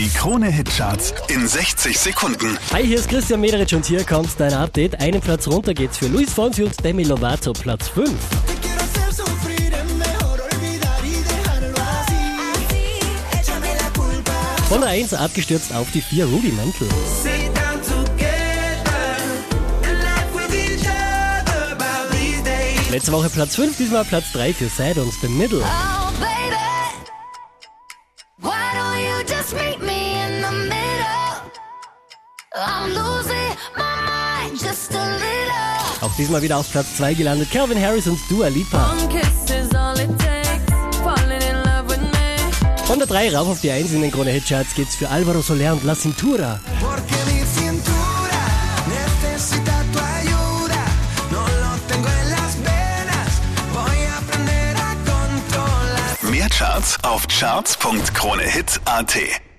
Die Krone-Hitcharts in 60 Sekunden. Hi, hier ist Christian Mederich und hier kommt dein Update. Einen Platz runter geht's für Luis Fonsi und Demi Lovato, Platz 5. Te quiero hacer sufrir, es mejor olvidar y dejarlo así. Échame la culpa. Von der 1 abgestürzt auf die 4 Rudimental. Sit down together and laugh with each other about these days. Letzte Woche Platz 5, diesmal Platz 3 für Sad und The Middle. Oh, Auch diesmal wieder auf Platz 2 gelandet. Calvin Harris und Dua Lipa. Von der 3 rauf auf die 1 in den Krone Hitcharts geht's für Alvaro Soler und La Cintura. Mehr Charts auf charts.kronehit.at.